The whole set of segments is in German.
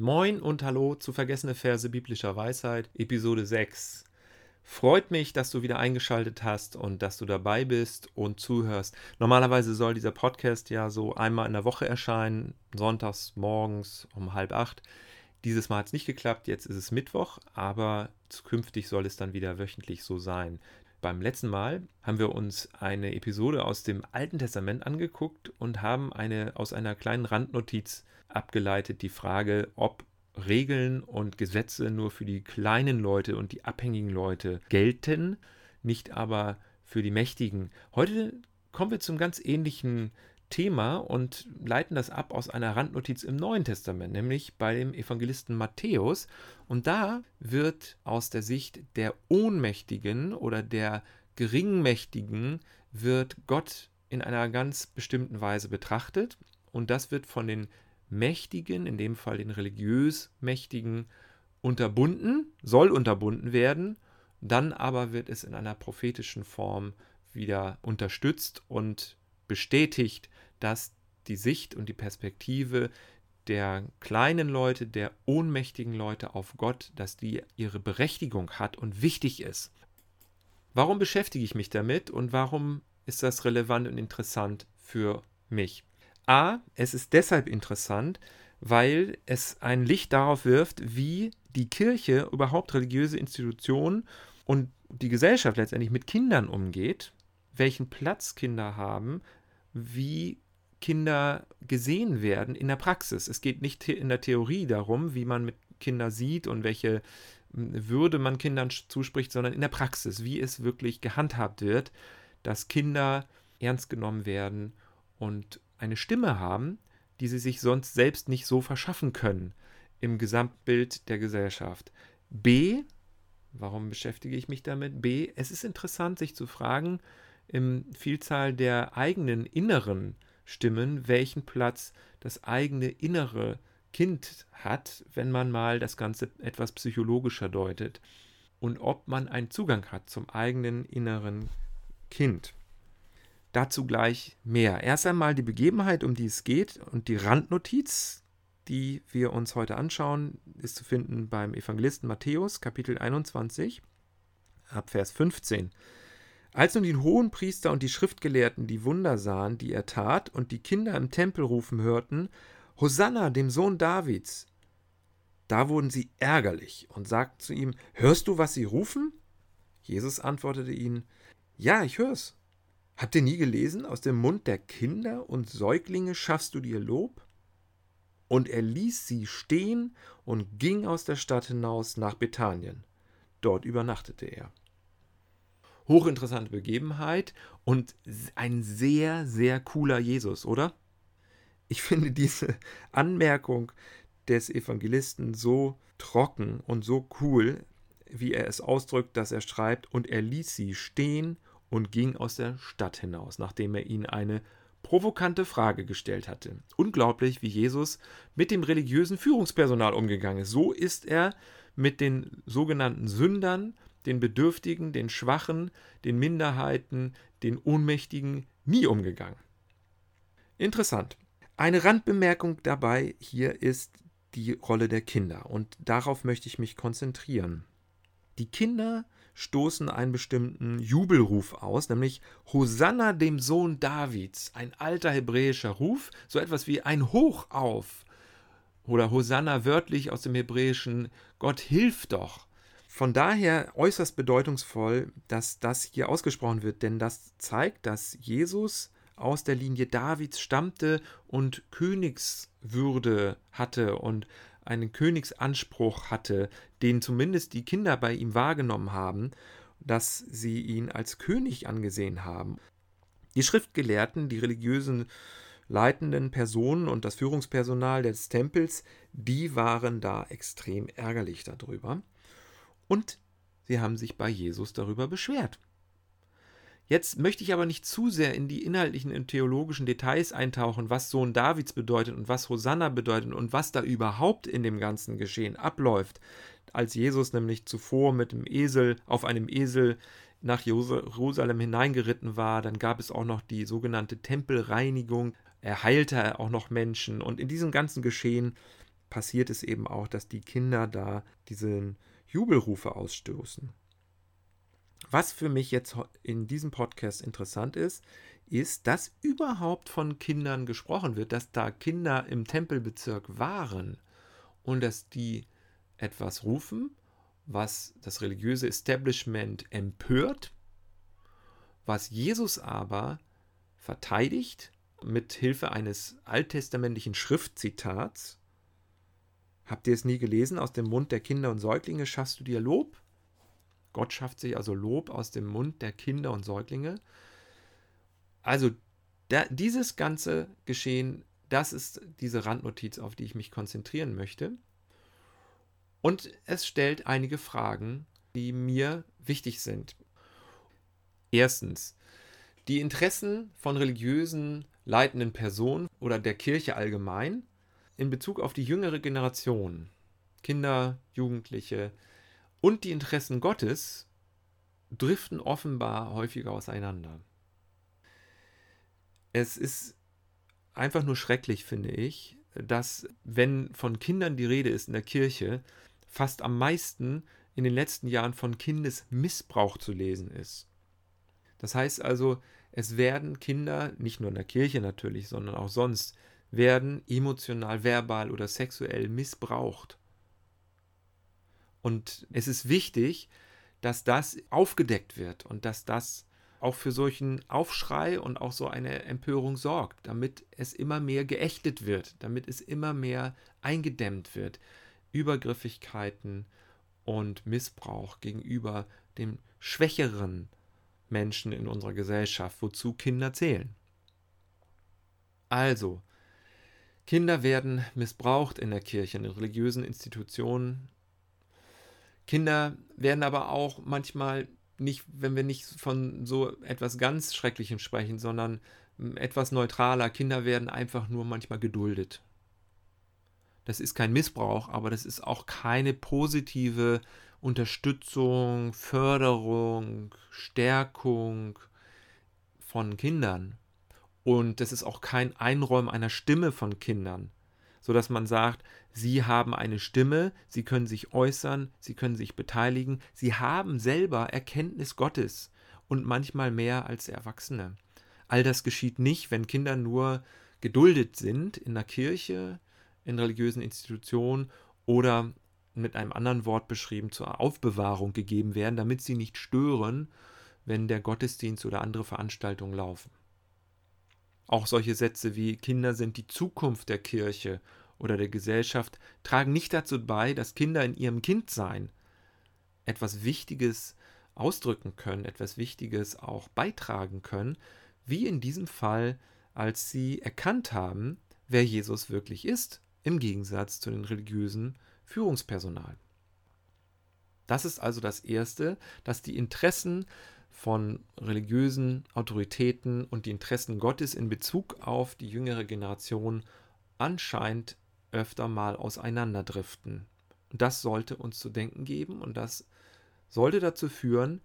Moin und hallo zu Vergessene Verse biblischer Weisheit, Episode 6. Freut mich, dass du wieder eingeschaltet hast und dass du dabei bist und zuhörst. Normalerweise soll dieser Podcast ja so einmal in der Woche erscheinen, sonntags morgens um halb acht. Dieses Mal hat es nicht geklappt, jetzt ist es Mittwoch, aber zukünftig soll es dann wieder wöchentlich so sein. Beim letzten Mal haben wir uns eine Episode aus dem Alten Testament angeguckt und haben eine aus einer kleinen Randnotiz abgeleitet die Frage, ob Regeln und Gesetze nur für die kleinen Leute und die abhängigen Leute gelten, nicht aber für die Mächtigen. Heute kommen wir zum ganz ähnlichen Thema und leiten das ab aus einer Randnotiz im Neuen Testament, nämlich bei dem Evangelisten Matthäus. Und da wird aus der Sicht der Ohnmächtigen oder der Geringmächtigen wird Gott in einer ganz bestimmten Weise betrachtet. Und das wird von den Mächtigen, in dem Fall den religiös Mächtigen, unterbunden, soll unterbunden werden, dann aber wird es in einer prophetischen Form wieder unterstützt und bestätigt, dass die Sicht und die Perspektive der kleinen Leute, der ohnmächtigen Leute auf Gott, dass die ihre Berechtigung hat und wichtig ist. Warum beschäftige ich mich damit und warum ist das relevant und interessant für mich? A, es ist deshalb interessant, weil es ein Licht darauf wirft, wie die Kirche, überhaupt religiöse Institutionen und die Gesellschaft letztendlich mit Kindern umgeht, welchen Platz Kinder haben, wie Kinder gesehen werden in der Praxis. Es geht nicht in der Theorie darum, wie man mit Kindern sieht und welche hm, Würde man Kindern zuspricht, sondern in der Praxis, wie es wirklich gehandhabt wird, dass Kinder ernst genommen werden und eine Stimme haben, die sie sich sonst selbst nicht so verschaffen können im Gesamtbild der Gesellschaft. B, warum beschäftige ich mich damit? B, es ist interessant, sich zu fragen, im Vielzahl der eigenen inneren Stimmen, welchen Platz das eigene innere Kind hat, wenn man mal das Ganze etwas psychologischer deutet und ob man einen Zugang hat zum eigenen inneren Kind. Dazu gleich mehr. Erst einmal die Begebenheit, um die es geht und die Randnotiz, die wir uns heute anschauen, ist zu finden beim Evangelisten Matthäus, Kapitel 21, ab Vers 15. Als nun die Hohenpriester und die Schriftgelehrten die Wunder sahen, die er tat, und die Kinder im Tempel rufen hörten, Hosanna, dem Sohn Davids, da wurden sie ärgerlich und sagten zu ihm, Hörst du, was sie rufen? Jesus antwortete ihnen, Ja, ich hör's. Habt ihr nie gelesen, aus dem Mund der Kinder und Säuglinge schaffst du dir Lob? Und er ließ sie stehen und ging aus der Stadt hinaus nach Bethanien. Dort übernachtete er. Hochinteressante Begebenheit und ein sehr, sehr cooler Jesus, oder? Ich finde diese Anmerkung des Evangelisten so trocken und so cool, wie er es ausdrückt, dass er schreibt, und er ließ sie stehen und ging aus der Stadt hinaus, nachdem er ihnen eine provokante Frage gestellt hatte. Unglaublich, wie Jesus mit dem religiösen Führungspersonal umgegangen ist. So ist er mit den sogenannten Sündern, den Bedürftigen, den Schwachen, den Minderheiten, den Ohnmächtigen nie umgegangen. Interessant. Eine Randbemerkung dabei hier ist die Rolle der Kinder und darauf möchte ich mich konzentrieren. Die Kinder stoßen einen bestimmten Jubelruf aus, nämlich Hosanna dem Sohn Davids, ein alter hebräischer Ruf, so etwas wie ein Hoch auf. Oder Hosanna wörtlich aus dem Hebräischen, Gott hilf doch. Von daher äußerst bedeutungsvoll, dass das hier ausgesprochen wird, denn das zeigt, dass Jesus aus der Linie Davids stammte und Königswürde hatte und einen Königsanspruch hatte, den zumindest die Kinder bei ihm wahrgenommen haben, dass sie ihn als König angesehen haben. Die Schriftgelehrten, die religiösen leitenden Personen und das Führungspersonal des Tempels, die waren da extrem ärgerlich darüber. Und sie haben sich bei Jesus darüber beschwert. Jetzt möchte ich aber nicht zu sehr in die inhaltlichen und theologischen Details eintauchen, was Sohn Davids bedeutet und was Hosanna bedeutet und was da überhaupt in dem ganzen Geschehen abläuft. Als Jesus nämlich zuvor mit dem Esel auf einem Esel nach Jerusalem hineingeritten war, dann gab es auch noch die sogenannte Tempelreinigung. Er heilte auch noch Menschen und in diesem ganzen Geschehen passiert es eben auch, dass die Kinder da diese Jubelrufe ausstoßen. Was für mich jetzt in diesem Podcast interessant ist, ist, dass überhaupt von Kindern gesprochen wird, dass da Kinder im Tempelbezirk waren und dass die etwas rufen, was das religiöse Establishment empört, was Jesus aber verteidigt mit Hilfe eines alttestamentlichen Schriftzitats. Habt ihr es nie gelesen? Aus dem Mund der Kinder und Säuglinge schaffst du dir Lob? Gott schafft sich also Lob aus dem Mund der Kinder und Säuglinge. Also da, dieses ganze Geschehen, das ist diese Randnotiz, auf die ich mich konzentrieren möchte. Und es stellt einige Fragen, die mir wichtig sind. Erstens, die Interessen von religiösen leitenden Personen oder der Kirche allgemein in Bezug auf die jüngere Generation, Kinder, Jugendliche und die Interessen Gottes driften offenbar häufiger auseinander. Es ist einfach nur schrecklich, finde ich, dass, wenn von Kindern die Rede ist in der Kirche, fast am meisten in den letzten Jahren von Kindesmissbrauch zu lesen ist. Das heißt also, es werden Kinder, nicht nur in der Kirche natürlich, sondern auch sonst, werden emotional, verbal oder sexuell missbraucht. Und es ist wichtig, dass das aufgedeckt wird und dass das auch für solchen Aufschrei und auch so eine Empörung sorgt, damit es immer mehr geächtet wird, damit es immer mehr eingedämmt wird. Übergriffigkeiten und Missbrauch gegenüber dem schwächeren Menschen in unserer Gesellschaft, wozu Kinder zählen. Also, Kinder werden missbraucht in der Kirche, in religiösen Institutionen. Kinder werden aber auch manchmal nicht, wenn wir nicht von so etwas ganz Schrecklichem sprechen, sondern etwas neutraler. Kinder werden einfach nur manchmal geduldet. Das ist kein Missbrauch, aber das ist auch keine positive Unterstützung, Förderung, Stärkung von Kindern. Und das ist auch kein Einräumen einer Stimme von Kindern, sodass man sagt, sie haben eine Stimme, sie können sich äußern, sie können sich beteiligen, sie haben selber Erkenntnis Gottes und manchmal mehr als Erwachsene. All das geschieht nicht, wenn Kinder nur geduldet sind in der Kirche, in religiösen Institutionen oder mit einem anderen Wort beschrieben zur Aufbewahrung gegeben werden, damit sie nicht stören, wenn der Gottesdienst oder andere Veranstaltungen laufen. Auch solche Sätze wie Kinder sind die Zukunft der Kirche oder der Gesellschaft tragen nicht dazu bei, dass Kinder in ihrem Kindsein etwas Wichtiges ausdrücken können, etwas Wichtiges auch beitragen können, wie in diesem Fall, als sie erkannt haben, wer Jesus wirklich ist, im Gegensatz zu den religiösen Führungspersonal. Das ist also das Erste, dass die Interessen von religiösen Autoritäten und die Interessen Gottes in Bezug auf die jüngere Generation anscheinend öfter mal auseinanderdriften. Und das sollte uns zu denken geben und das sollte dazu führen,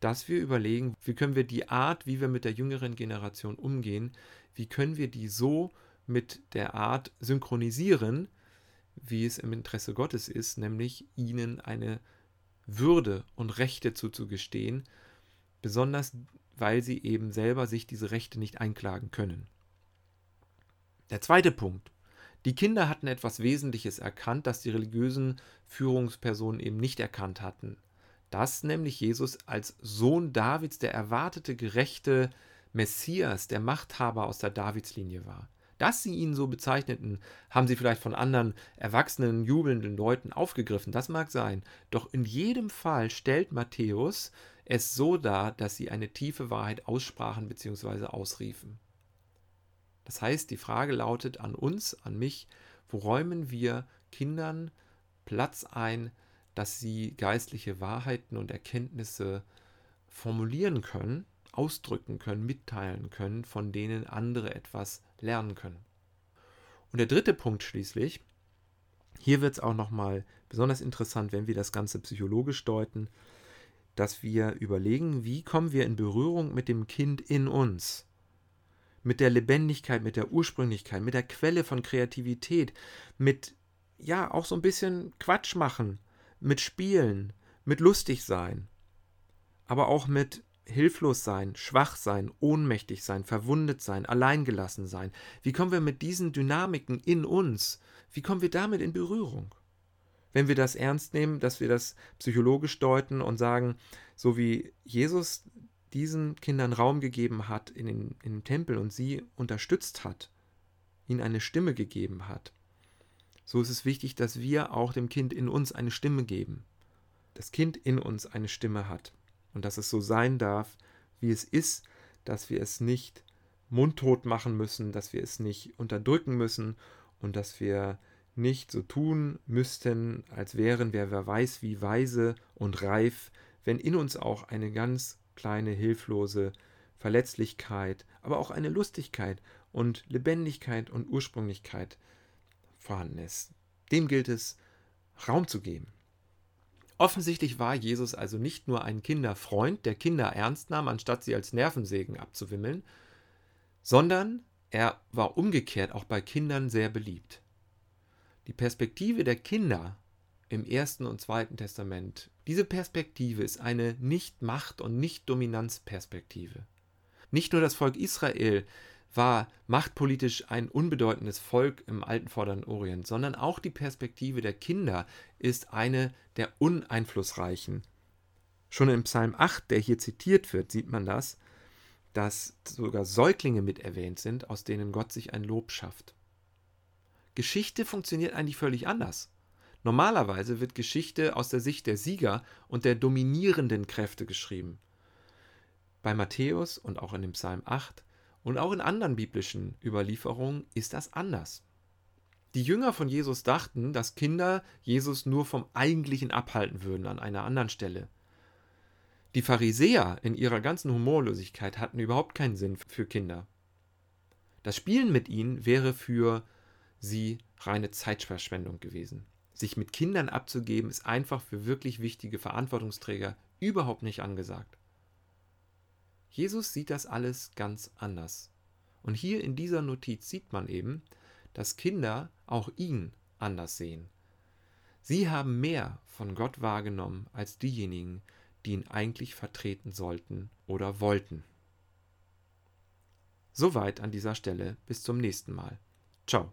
dass wir überlegen, wie können wir die Art, wie wir mit der jüngeren Generation umgehen, wie können wir die so mit der Art synchronisieren, wie es im Interesse Gottes ist, nämlich ihnen eine Würde und Rechte zuzugestehen, besonders weil sie eben selber sich diese Rechte nicht einklagen können. Der zweite Punkt. Die Kinder hatten etwas Wesentliches erkannt, das die religiösen Führungspersonen eben nicht erkannt hatten. Dass nämlich Jesus als Sohn Davids der erwartete gerechte Messias, der Machthaber aus der Davidslinie war. Dass sie ihn so bezeichneten, haben sie vielleicht von anderen erwachsenen, jubelnden Leuten aufgegriffen, das mag sein. Doch in jedem Fall stellt Matthäus es so dar, dass sie eine tiefe Wahrheit aussprachen bzw. ausriefen. Das heißt, die Frage lautet an uns, an mich, wo räumen wir Kindern Platz ein, dass sie geistliche Wahrheiten und Erkenntnisse formulieren können, ausdrücken können, mitteilen können, von denen andere etwas lernen können. Und der dritte Punkt schließlich, hier wird es auch nochmal besonders interessant, wenn wir das Ganze psychologisch deuten, dass wir überlegen, wie kommen wir in Berührung mit dem Kind in uns, mit der Lebendigkeit, mit der Ursprünglichkeit, mit der Quelle von Kreativität, mit ja auch so ein bisschen Quatsch machen, mit Spielen, mit lustig sein, aber auch mit hilflos sein, schwach sein, ohnmächtig sein, verwundet sein, alleingelassen sein. Wie kommen wir mit diesen Dynamiken in uns, wie kommen wir damit in Berührung? Wenn wir das ernst nehmen, dass wir das psychologisch deuten und sagen, so wie Jesus diesen Kindern Raum gegeben hat in den, in den Tempel und sie unterstützt hat, ihnen eine Stimme gegeben hat, so ist es wichtig, dass wir auch dem Kind in uns eine Stimme geben. Das Kind in uns eine Stimme hat und dass es so sein darf, wie es ist, dass wir es nicht mundtot machen müssen, dass wir es nicht unterdrücken müssen und dass wir nicht so tun müssten, als wären wir wer weiß wie weise und reif, wenn in uns auch eine ganz kleine hilflose Verletzlichkeit, aber auch eine Lustigkeit und Lebendigkeit und Ursprünglichkeit vorhanden ist. Dem gilt es Raum zu geben. Offensichtlich war Jesus also nicht nur ein Kinderfreund, der Kinder ernst nahm, anstatt sie als Nervensägen abzuwimmeln, sondern er war umgekehrt auch bei Kindern sehr beliebt. Die Perspektive der Kinder im Ersten und Zweiten Testament, diese Perspektive ist eine Nicht-Macht- und Nicht-Dominanz-Perspektive. Nicht nur das Volk Israel war machtpolitisch ein unbedeutendes Volk im alten Vorderen Orient, sondern auch die Perspektive der Kinder ist eine der uneinflussreichen. Schon im Psalm 8, der hier zitiert wird, sieht man das, dass sogar Säuglinge mit erwähnt sind, aus denen Gott sich ein Lob schafft. Geschichte funktioniert eigentlich völlig anders. Normalerweise wird Geschichte aus der Sicht der Sieger und der dominierenden Kräfte geschrieben. Bei Matthäus und auch in dem Psalm 8 und auch in anderen biblischen Überlieferungen ist das anders. Die Jünger von Jesus dachten, dass Kinder Jesus nur vom Eigentlichen abhalten würden an einer anderen Stelle. Die Pharisäer in ihrer ganzen Humorlosigkeit hatten überhaupt keinen Sinn für Kinder. Das Spielen mit ihnen wäre für sie reine Zeitverschwendung gewesen. Sich mit Kindern abzugeben, ist einfach für wirklich wichtige Verantwortungsträger überhaupt nicht angesagt. Jesus sieht das alles ganz anders. Und hier in dieser Notiz sieht man eben, dass Kinder auch ihn anders sehen. Sie haben mehr von Gott wahrgenommen als diejenigen, die ihn eigentlich vertreten sollten oder wollten. Soweit an dieser Stelle. Bis zum nächsten Mal. Ciao.